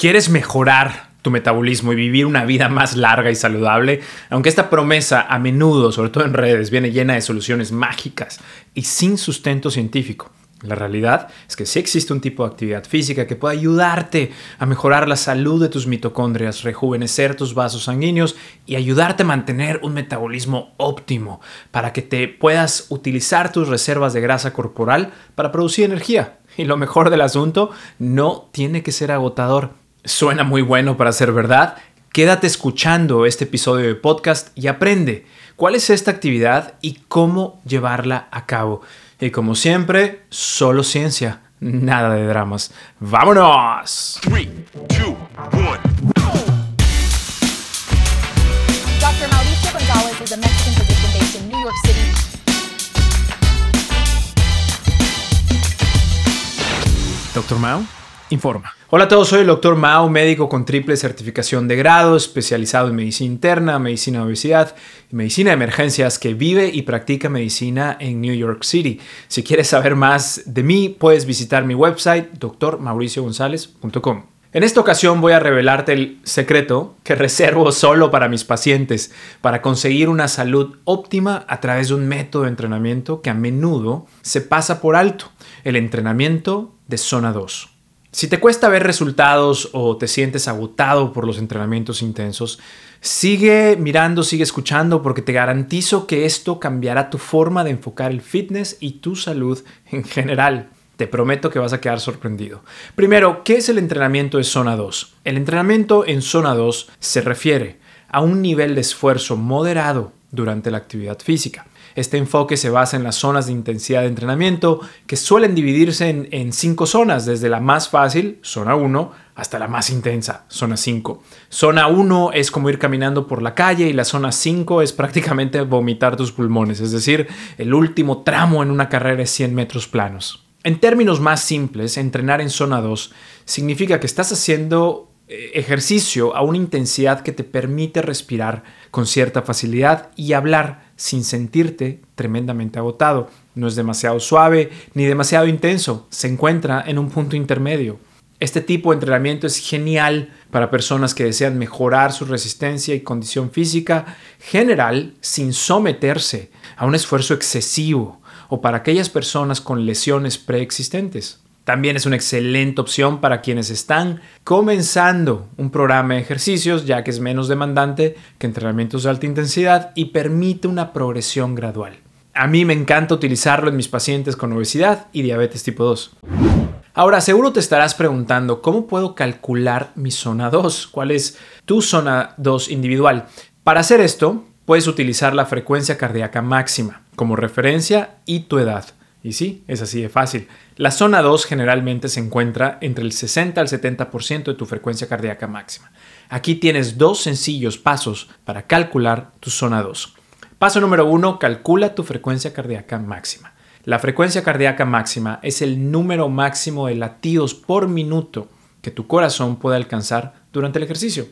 ¿Quieres mejorar tu metabolismo y vivir una vida más larga y saludable? Aunque esta promesa a menudo, sobre todo en redes, viene llena de soluciones mágicas y sin sustento científico. La realidad es que sí existe un tipo de actividad física que puede ayudarte a mejorar la salud de tus mitocondrias, rejuvenecer tus vasos sanguíneos y ayudarte a mantener un metabolismo óptimo para que te puedas utilizar tus reservas de grasa corporal para producir energía. Y lo mejor del asunto, no tiene que ser agotador. Suena muy bueno para ser verdad. Quédate escuchando este episodio de podcast y aprende cuál es esta actividad y cómo llevarla a cabo. Y como siempre, solo ciencia, nada de dramas. ¡Vámonos! Three, two, one. Dr. Mauricio Gonzalez is a Mexican physician based in New York City. Doctor Mao, informa. Hola a todos, soy el Dr. Mao, médico con triple certificación de grado, especializado en medicina interna, medicina de obesidad y medicina de emergencias, que vive y practica medicina en New York City. Si quieres saber más de mí, puedes visitar mi website drmauriciogonzalez.com. En esta ocasión voy a revelarte el secreto que reservo solo para mis pacientes para conseguir una salud óptima a través de un método de entrenamiento que a menudo se pasa por alto, el entrenamiento de zona 2. Si te cuesta ver resultados o te sientes agotado por los entrenamientos intensos, sigue mirando, sigue escuchando porque te garantizo que esto cambiará tu forma de enfocar el fitness y tu salud en general. Te prometo que vas a quedar sorprendido. Primero, ¿qué es el entrenamiento de zona 2? El entrenamiento en zona 2 se refiere a un nivel de esfuerzo moderado durante la actividad física. Este enfoque se basa en las zonas de intensidad de entrenamiento que suelen dividirse en, cinco zonas, desde la más fácil, zona 1, hasta la más intensa, zona 5. Zona 1 es como ir caminando por la calle y la zona 5 es prácticamente vomitar tus pulmones, es decir, el último tramo en una carrera de 100 metros planos. En términos más simples, entrenar en zona 2 significa que estás haciendo ejercicio a una intensidad que te permite respirar con cierta facilidad y hablar sin sentirte tremendamente agotado. No es demasiado suave ni demasiado intenso, se encuentra en un punto intermedio. Este tipo de entrenamiento es genial para personas que desean mejorar su resistencia y condición física general sin someterse a un esfuerzo excesivo o para aquellas personas con lesiones preexistentes. También es una excelente opción para quienes están comenzando un programa de ejercicios, ya que es menos demandante que entrenamientos de alta intensidad y permite una progresión gradual. A mí me encanta utilizarlo en mis pacientes con obesidad y diabetes tipo 2. Ahora, seguro te estarás preguntando, ¿cómo puedo calcular mi zona 2? ¿Cuál es tu zona 2 individual? Para hacer esto, puedes utilizar la frecuencia cardíaca máxima como referencia y tu edad. Y sí, es así de fácil. La zona 2 generalmente se encuentra entre el 60 al 70% de tu frecuencia cardíaca máxima. Aquí tienes dos sencillos pasos para calcular tu zona 2. Paso número 1, calcula tu frecuencia cardíaca máxima. La frecuencia cardíaca máxima es el número máximo de latidos por minuto que tu corazón puede alcanzar durante el ejercicio.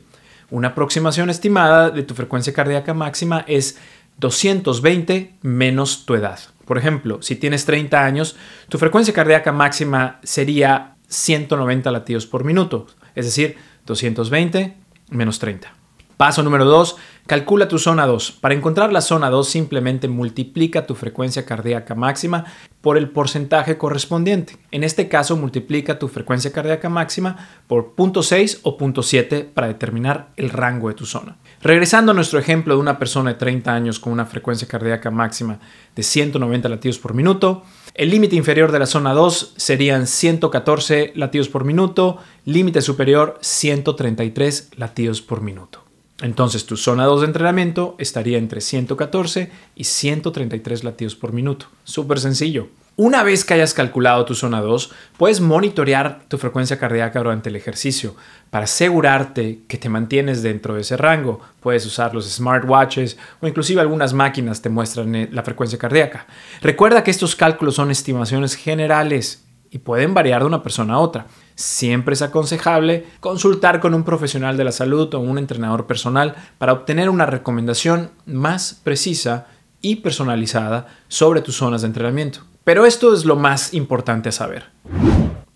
Una aproximación estimada de tu frecuencia cardíaca máxima es 220 menos tu edad. Por ejemplo, si tienes 30 años, tu frecuencia cardíaca máxima sería 190 latidos por minuto, es decir, 220 menos 30. Paso número 2, calcula tu zona 2. Para encontrar la zona 2 simplemente multiplica tu frecuencia cardíaca máxima por el porcentaje correspondiente. En este caso multiplica tu frecuencia cardíaca máxima por 0.6 o 0.7 para determinar el rango de tu zona. Regresando a nuestro ejemplo de una persona de 30 años con una frecuencia cardíaca máxima de 190 latidos por minuto, el límite inferior de la zona 2 serían 114 latidos por minuto, límite superior 133 latidos por minuto. Entonces tu zona 2 de entrenamiento estaría entre 114 y 133 latidos por minuto. Súper sencillo. Una vez que hayas calculado tu zona 2, puedes monitorear tu frecuencia cardíaca durante el ejercicio para asegurarte que te mantienes dentro de ese rango. Puedes usar los smartwatches o inclusive algunas máquinas te muestran eh, la frecuencia cardíaca. Recuerda que estos cálculos son estimaciones generales y pueden variar de una persona a otra. Siempre es aconsejable consultar con un profesional de la salud o un entrenador personal para obtener una recomendación más precisa y personalizada sobre tus zonas de entrenamiento. Pero esto es lo más importante a saber.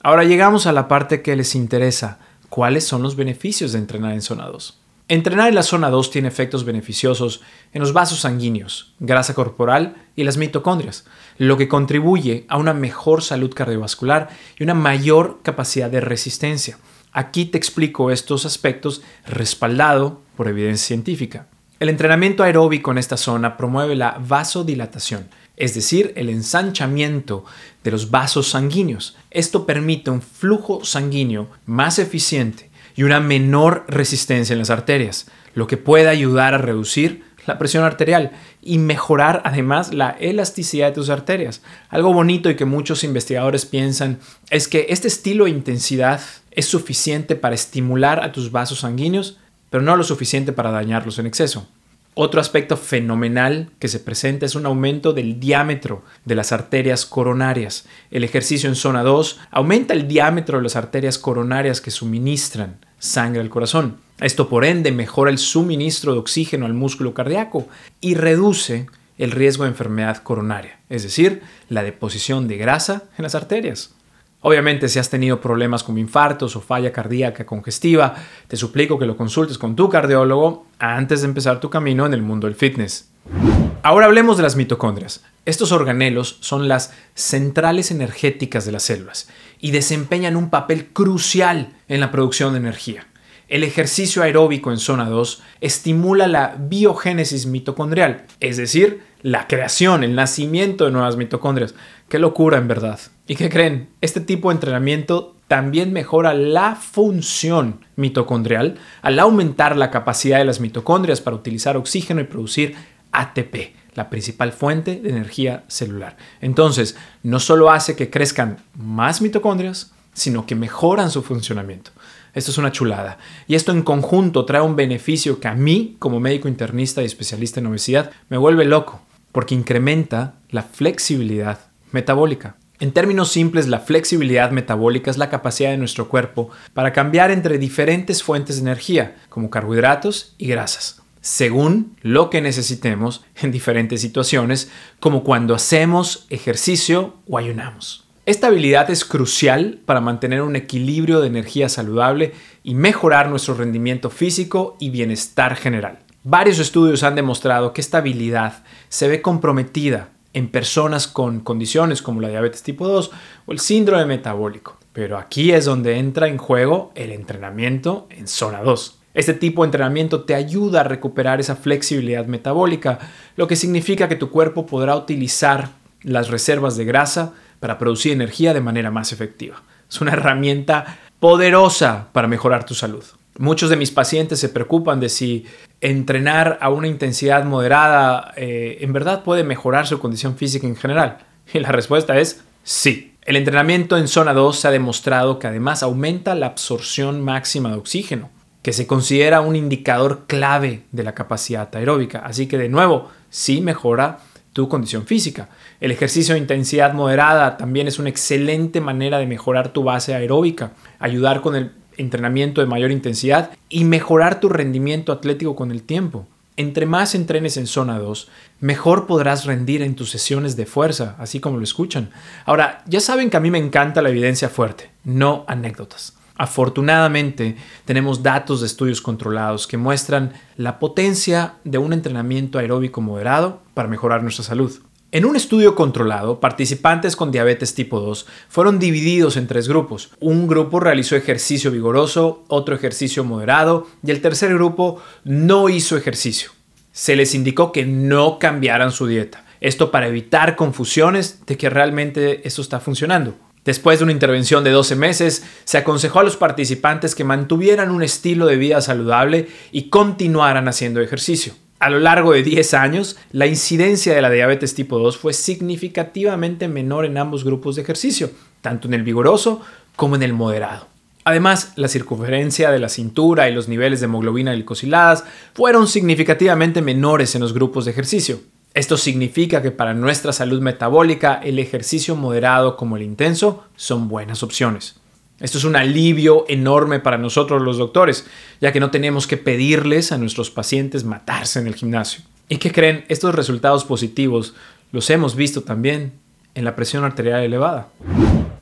Ahora llegamos a la parte que les interesa. ¿cuáles son los beneficios de entrenar en zona 2? Entrenar en la zona 2 tiene efectos beneficiosos en los vasos sanguíneos, grasa corporal y las mitocondrias, lo que contribuye a una mejor salud cardiovascular y una mayor capacidad de resistencia. Aquí te explico estos aspectos respaldado por evidencia científica. El entrenamiento aeróbico en esta zona promueve la vasodilatación, es decir, el ensanchamiento de los vasos sanguíneos. Esto permite un flujo sanguíneo más eficiente y una menor resistencia en las arterias, lo que puede ayudar a reducir la presión arterial y mejorar además la elasticidad de tus arterias. Algo bonito y que muchos investigadores piensan es que este estilo de intensidad es suficiente para estimular a tus vasos sanguíneos, pero no lo suficiente para dañarlos en exceso. Otro aspecto fenomenal que se presenta es un aumento del diámetro de las arterias coronarias. El ejercicio en zona 2 aumenta el diámetro de las arterias coronarias que suministran sangre al corazón. Esto por ende mejora el suministro de oxígeno al músculo cardíaco y reduce el riesgo de enfermedad coronaria, es decir, la deposición de grasa en las arterias. Obviamente, si has tenido problemas como infartos o falla cardíaca congestiva, te suplico que lo consultes con tu cardiólogo antes de empezar tu camino en el mundo del fitness. Ahora hablemos de las mitocondrias. Estos organelos son las centrales energéticas de las células y desempeñan un papel crucial en la producción de energía. El ejercicio aeróbico en zona 2 estimula la biogénesis mitocondrial, es decir, la creación, el nacimiento de nuevas mitocondrias. Qué locura en verdad. ¿Y qué creen? Este tipo de entrenamiento también mejora la función mitocondrial al aumentar la capacidad de las mitocondrias para utilizar oxígeno y producir ATP, la principal fuente de energía celular. Entonces, no solo hace que crezcan más mitocondrias, sino que mejoran su funcionamiento. Esto es una chulada. Y esto en conjunto trae un beneficio que a mí, como médico internista y especialista en obesidad, me vuelve loco, porque incrementa la flexibilidad metabólica. En términos simples, la flexibilidad metabólica es la capacidad de nuestro cuerpo para cambiar entre diferentes fuentes de energía, como carbohidratos y grasas, según lo que necesitemos en diferentes situaciones, como cuando hacemos ejercicio o ayunamos. Esta habilidad es crucial para mantener un equilibrio de energía saludable y mejorar nuestro rendimiento físico y bienestar general. Varios estudios han demostrado que esta habilidad se ve comprometida en personas con condiciones como la diabetes tipo 2 o el síndrome metabólico. Pero aquí es donde entra en juego el entrenamiento en zona 2. Este tipo de entrenamiento te ayuda a recuperar esa flexibilidad metabólica, lo que significa que tu cuerpo podrá utilizar las reservas de grasa para producir energía de manera más efectiva. Es una herramienta poderosa para mejorar tu salud. Muchos de mis pacientes se preocupan de si entrenar a una intensidad moderada eh, en verdad puede mejorar su condición física en general. Y la respuesta es sí. El entrenamiento en zona 2 se ha demostrado que además aumenta la absorción máxima de oxígeno, que se considera un indicador clave de la capacidad aeróbica. Así que de nuevo, sí mejora tu condición física. El ejercicio de intensidad moderada también es una excelente manera de mejorar tu base aeróbica, ayudar con el entrenamiento de mayor intensidad y mejorar tu rendimiento atlético con el tiempo. Entre más entrenes en zona 2, mejor podrás rendir en tus sesiones de fuerza, así como lo escuchan. Ahora, ya saben que a mí me encanta la evidencia fuerte, no anécdotas. Afortunadamente, tenemos datos de estudios controlados que muestran la potencia de un entrenamiento aeróbico moderado para mejorar nuestra salud. En un estudio controlado, participantes con diabetes tipo 2 fueron divididos en tres grupos. Un grupo realizó ejercicio vigoroso, otro ejercicio moderado y el tercer grupo no hizo ejercicio. Se les indicó que no cambiaran su dieta. Esto para evitar confusiones de que realmente esto está funcionando. Después de una intervención de 12 meses, se aconsejó a los participantes que mantuvieran un estilo de vida saludable y continuaran haciendo ejercicio. A lo largo de 10 años, la incidencia de la diabetes tipo 2 fue significativamente menor en ambos grupos de ejercicio, tanto en el vigoroso como en el moderado. Además, la circunferencia de la cintura y los niveles de hemoglobina glicosiladas fueron significativamente menores en los grupos de ejercicio. Esto significa que para nuestra salud metabólica el ejercicio moderado como el intenso son buenas opciones. Esto es un alivio enorme para nosotros los doctores, ya que no tenemos que pedirles a nuestros pacientes matarse en el gimnasio. ¿Y qué creen? Estos resultados positivos los hemos visto también en la presión arterial elevada.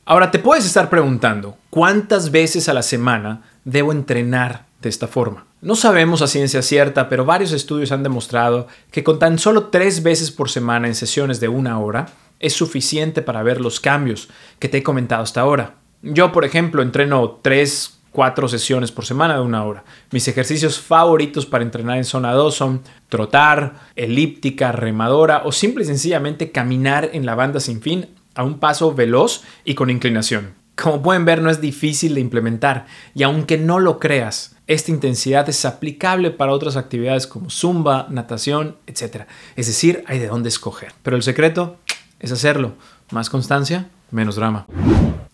Ahora te puedes estar preguntando, ¿cuántas veces a la semana debo entrenar de esta forma. No sabemos a ciencia cierta, pero varios estudios han demostrado que con tan solo tres veces por semana en sesiones de una hora es suficiente para ver los cambios que te he comentado hasta ahora. Yo, por ejemplo, entreno tres, cuatro sesiones por semana de una hora. Mis ejercicios favoritos para entrenar en zona 2 son trotar, elíptica, remadora o simple y sencillamente caminar en la banda sin fin a un paso veloz y con inclinación. Como pueden ver, no es difícil de implementar y aunque no lo creas, esta intensidad es aplicable para otras actividades como zumba, natación, etc. Es decir, hay de dónde escoger. Pero el secreto es hacerlo. Más constancia, menos drama.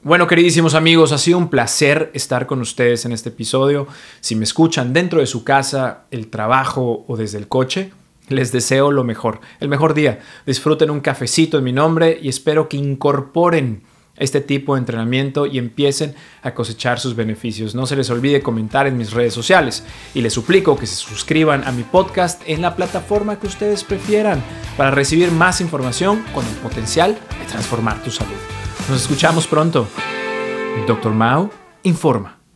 Bueno, queridísimos amigos, ha sido un placer estar con ustedes en este episodio. Si me escuchan dentro de su casa, el trabajo o desde el coche, les deseo lo mejor, el mejor día. Disfruten un cafecito en mi nombre y espero que incorporen este tipo de entrenamiento y empiecen a cosechar sus beneficios. No se les olvide comentar en mis redes sociales y les suplico que se suscriban a mi podcast en la plataforma que ustedes prefieran para recibir más información con el potencial de transformar tu salud. Nos escuchamos pronto. Dr. Mao informa.